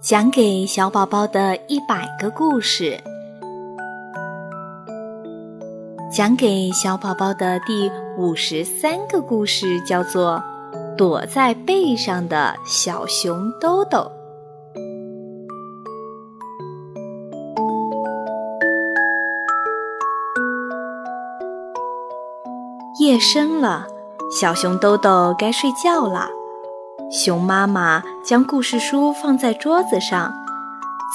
讲给小宝宝的一百个故事，讲给小宝宝的第五十三个故事叫做《躲在背上的小熊兜兜》。夜深了，小熊兜兜该睡觉了。熊妈妈将故事书放在桌子上，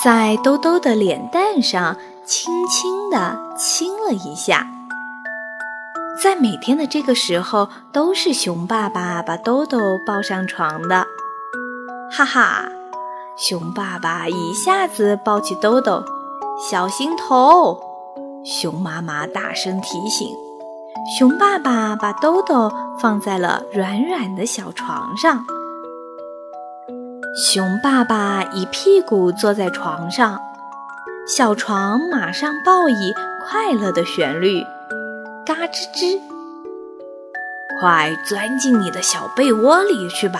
在兜兜的脸蛋上轻轻地亲了一下。在每天的这个时候，都是熊爸爸把兜兜抱上床的。哈哈，熊爸爸一下子抱起兜兜，小心头！熊妈妈大声提醒。熊爸爸把兜兜放在了软软的小床上。熊爸爸一屁股坐在床上，小床马上报以快乐的旋律，嘎吱吱！快钻进你的小被窝里去吧！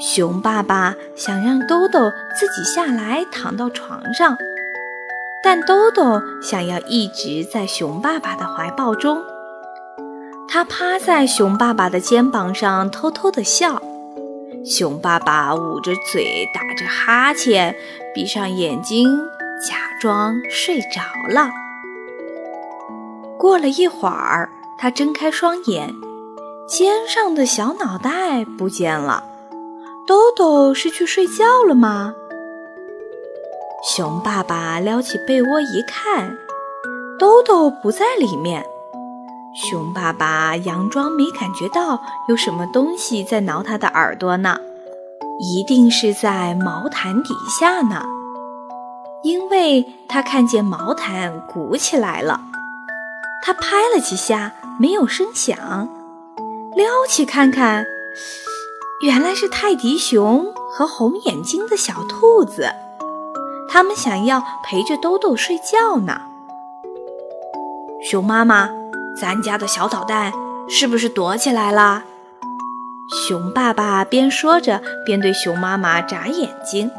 熊爸爸想让兜兜自己下来躺到床上，但兜兜想要一直在熊爸爸的怀抱中。他趴在熊爸爸的肩膀上，偷偷地笑。熊爸爸捂着嘴，打着哈欠，闭上眼睛，假装睡着了。过了一会儿，他睁开双眼，肩上的小脑袋不见了。兜兜是去睡觉了吗？熊爸爸撩起被窝一看，兜兜不在里面。熊爸爸佯装没感觉到有什么东西在挠他的耳朵呢，一定是在毛毯底下呢，因为他看见毛毯鼓起来了。他拍了几下，没有声响，撩起看看，原来是泰迪熊和红眼睛的小兔子，他们想要陪着兜兜睡觉呢。熊妈妈。咱家的小捣蛋是不是躲起来了？熊爸爸边说着边对熊妈妈眨眼睛。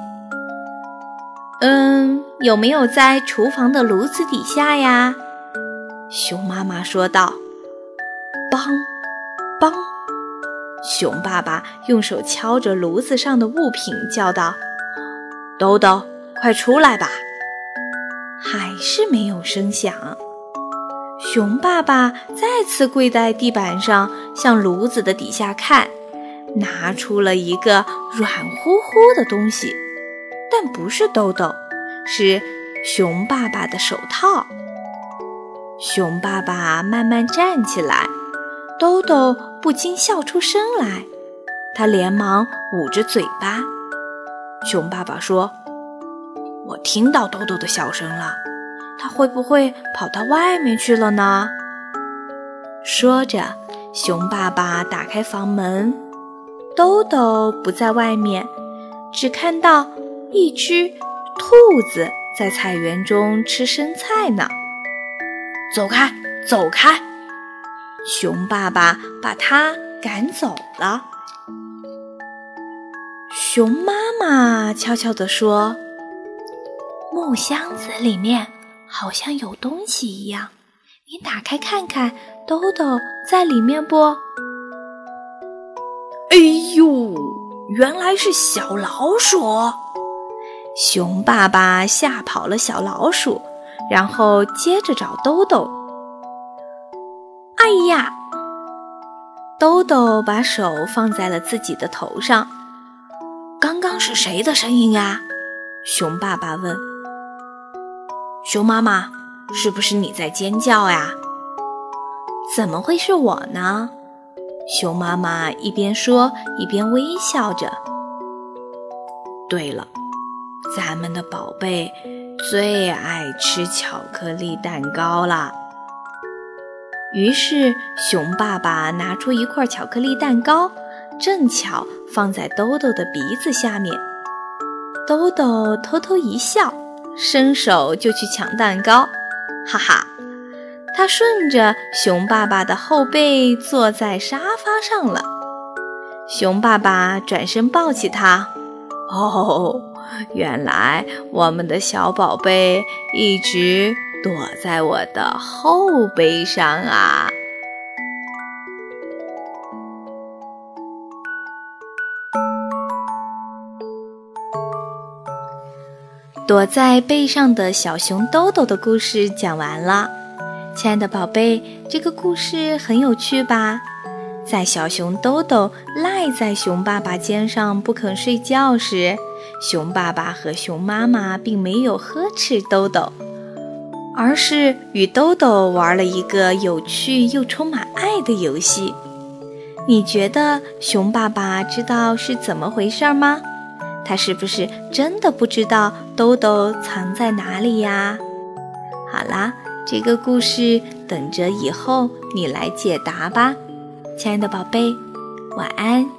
嗯，有没有在厨房的炉子底下呀？熊妈妈说道。梆，梆，熊爸爸用手敲着炉子上的物品，叫道：“兜兜，快出来吧！”还是没有声响。熊爸爸再次跪在地板上，向炉子的底下看，拿出了一个软乎乎的东西，但不是兜兜，是熊爸爸的手套。熊爸爸慢慢站起来，兜兜不禁笑出声来，他连忙捂着嘴巴。熊爸爸说：“我听到兜兜的笑声了。”他会不会跑到外面去了呢？说着，熊爸爸打开房门，兜兜不在外面，只看到一只兔子在菜园中吃生菜呢。走开，走开！熊爸爸把它赶走了。熊妈妈悄悄地说：“木箱子里面。”好像有东西一样，你打开看看，兜兜在里面不？哎呦，原来是小老鼠！熊爸爸吓跑了小老鼠，然后接着找兜兜。哎呀，兜兜把手放在了自己的头上。刚刚是谁的声音啊？熊爸爸问。熊妈妈，是不是你在尖叫呀？怎么会是我呢？熊妈妈一边说一边微笑着。对了，咱们的宝贝最爱吃巧克力蛋糕啦。于是熊爸爸拿出一块巧克力蛋糕，正巧放在兜兜的鼻子下面。兜兜偷偷一笑。伸手就去抢蛋糕，哈哈！他顺着熊爸爸的后背坐在沙发上了。熊爸爸转身抱起他，哦，原来我们的小宝贝一直躲在我的后背上啊！躲在背上的小熊兜兜的故事讲完了，亲爱的宝贝，这个故事很有趣吧？在小熊兜兜赖在熊爸爸肩上不肯睡觉时，熊爸爸和熊妈妈并没有呵斥兜兜，而是与兜兜玩了一个有趣又充满爱的游戏。你觉得熊爸爸知道是怎么回事吗？他是不是真的不知道兜兜藏在哪里呀？好啦，这个故事等着以后你来解答吧，亲爱的宝贝，晚安。